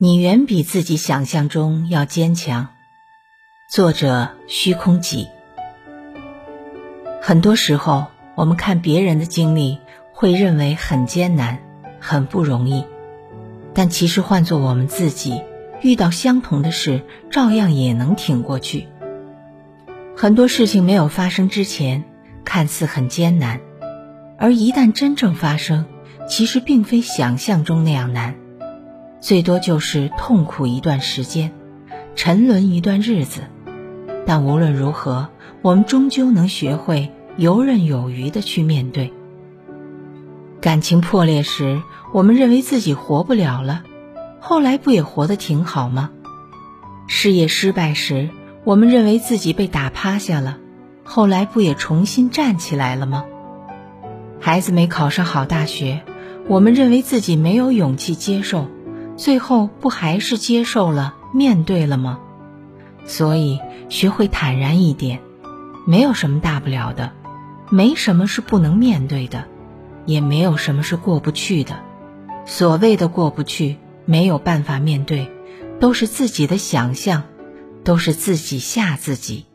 你远比自己想象中要坚强。作者：虚空己。很多时候，我们看别人的经历，会认为很艰难、很不容易，但其实换做我们自己，遇到相同的事，照样也能挺过去。很多事情没有发生之前，看似很艰难，而一旦真正发生，其实并非想象中那样难。最多就是痛苦一段时间，沉沦一段日子，但无论如何，我们终究能学会游刃有余的去面对。感情破裂时，我们认为自己活不了了，后来不也活得挺好吗？事业失败时，我们认为自己被打趴下了，后来不也重新站起来了吗？孩子没考上好大学，我们认为自己没有勇气接受。最后不还是接受了、面对了吗？所以学会坦然一点，没有什么大不了的，没什么是不能面对的，也没有什么是过不去的。所谓的过不去、没有办法面对，都是自己的想象，都是自己吓自己。